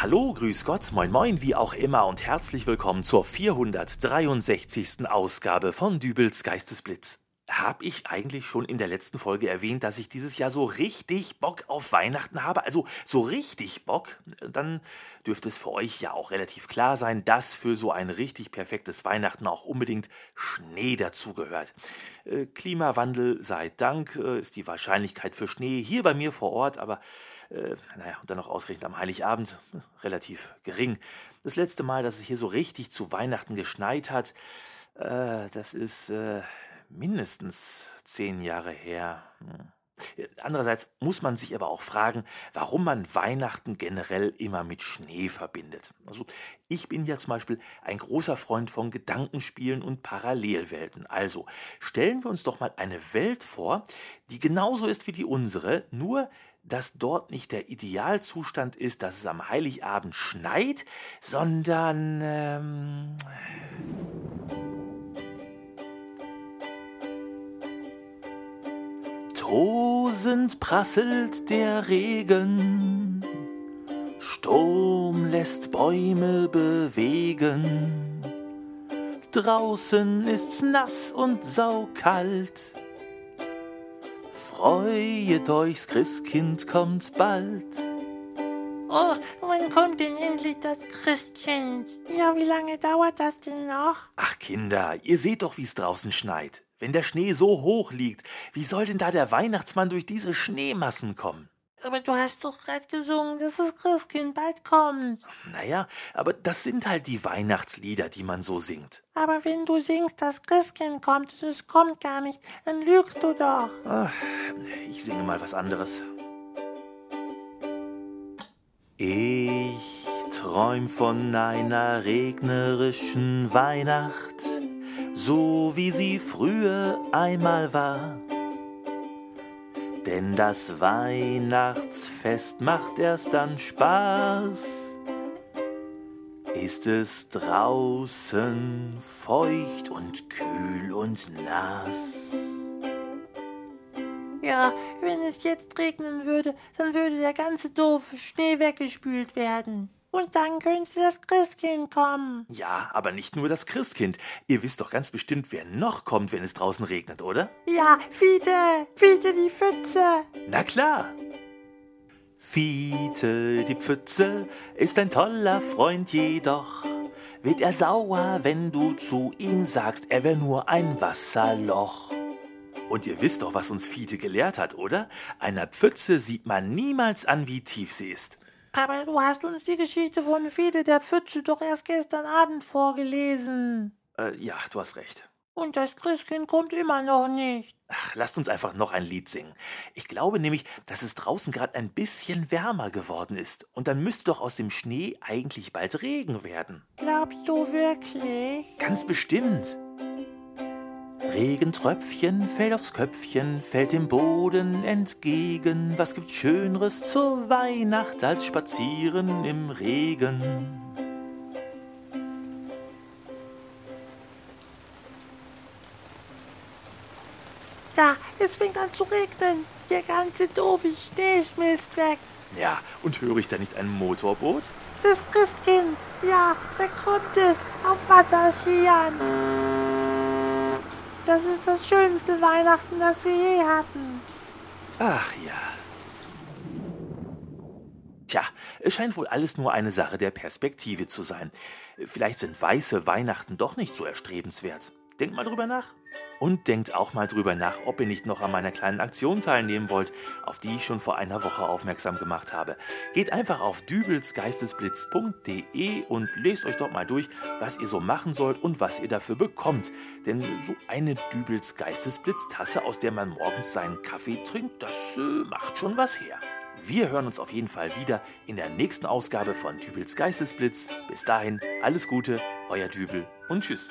Hallo, grüß Gott, moin moin, wie auch immer und herzlich willkommen zur 463. Ausgabe von Dübels Geistesblitz. Hab ich eigentlich schon in der letzten Folge erwähnt, dass ich dieses Jahr so richtig Bock auf Weihnachten habe? Also so richtig Bock? Dann dürfte es für euch ja auch relativ klar sein, dass für so ein richtig perfektes Weihnachten auch unbedingt Schnee dazugehört. Äh, Klimawandel sei Dank äh, ist die Wahrscheinlichkeit für Schnee hier bei mir vor Ort, aber äh, naja, und dann noch ausgerechnet am Heiligabend äh, relativ gering. Das letzte Mal, dass es hier so richtig zu Weihnachten geschneit hat, das ist äh, mindestens zehn Jahre her. Hm. Andererseits muss man sich aber auch fragen, warum man Weihnachten generell immer mit Schnee verbindet. Also ich bin ja zum Beispiel ein großer Freund von Gedankenspielen und Parallelwelten. Also stellen wir uns doch mal eine Welt vor, die genauso ist wie die unsere, nur dass dort nicht der Idealzustand ist, dass es am Heiligabend schneit, sondern ähm, Tosend prasselt der Regen, Sturm lässt Bäume bewegen. Draußen ist's nass und saukalt. Freuet euch's, Christkind kommt bald. Oh, wann kommt denn endlich das Christkind? Ja, wie lange dauert das denn noch? Ach Kinder, ihr seht doch, wie's draußen schneit. Wenn der Schnee so hoch liegt, wie soll denn da der Weihnachtsmann durch diese Schneemassen kommen? Aber du hast doch gerade gesungen, dass das Christkind bald kommt. Naja, aber das sind halt die Weihnachtslieder, die man so singt. Aber wenn du singst, das Christkind kommt und es kommt gar nicht, dann lügst du doch. Ach, ich singe mal was anderes. Ich träum von einer regnerischen Weihnacht so wie sie früher einmal war. Denn das Weihnachtsfest macht erst dann Spaß. Ist es draußen feucht und kühl und nass. Ja, wenn es jetzt regnen würde, dann würde der ganze doofe Schnee weggespült werden. Und dann könnte das Christkind kommen. Ja, aber nicht nur das Christkind. Ihr wisst doch ganz bestimmt, wer noch kommt, wenn es draußen regnet, oder? Ja, Fiete, Fiete die Pfütze. Na klar. Fiete die Pfütze ist ein toller Freund jedoch. Wird er sauer, wenn du zu ihm sagst, er wär nur ein Wasserloch. Und ihr wisst doch, was uns Fiete gelehrt hat, oder? Einer Pfütze sieht man niemals an, wie tief sie ist. Aber du hast uns die Geschichte von Fiete der Pfütze doch erst gestern Abend vorgelesen. Äh, ja, du hast recht. Und das Christkind kommt immer noch nicht. Ach, lasst uns einfach noch ein Lied singen. Ich glaube nämlich, dass es draußen gerade ein bisschen wärmer geworden ist. Und dann müsste doch aus dem Schnee eigentlich bald Regen werden. Glaubst du wirklich? Ganz bestimmt. Regentröpfchen fällt aufs Köpfchen, fällt dem Boden entgegen. Was gibt Schöneres zur Weihnacht als spazieren im Regen? Da, es fängt an zu regnen. Der ganze doofe Schnee schmilzt weg. Ja, und höre ich da nicht ein Motorboot? Das Christkind, ja, da kommt es auf Wasserskiern. Das ist das schönste Weihnachten, das wir je hatten. Ach ja. Tja, es scheint wohl alles nur eine Sache der Perspektive zu sein. Vielleicht sind weiße Weihnachten doch nicht so erstrebenswert. Denkt mal drüber nach. Und denkt auch mal drüber nach, ob ihr nicht noch an meiner kleinen Aktion teilnehmen wollt, auf die ich schon vor einer Woche aufmerksam gemacht habe. Geht einfach auf dübelsgeistesblitz.de und lest euch dort mal durch, was ihr so machen sollt und was ihr dafür bekommt. Denn so eine Dübels Geistesblitz-Tasse, aus der man morgens seinen Kaffee trinkt, das äh, macht schon was her. Wir hören uns auf jeden Fall wieder in der nächsten Ausgabe von Dübels Geistesblitz. Bis dahin, alles Gute, euer Dübel und tschüss.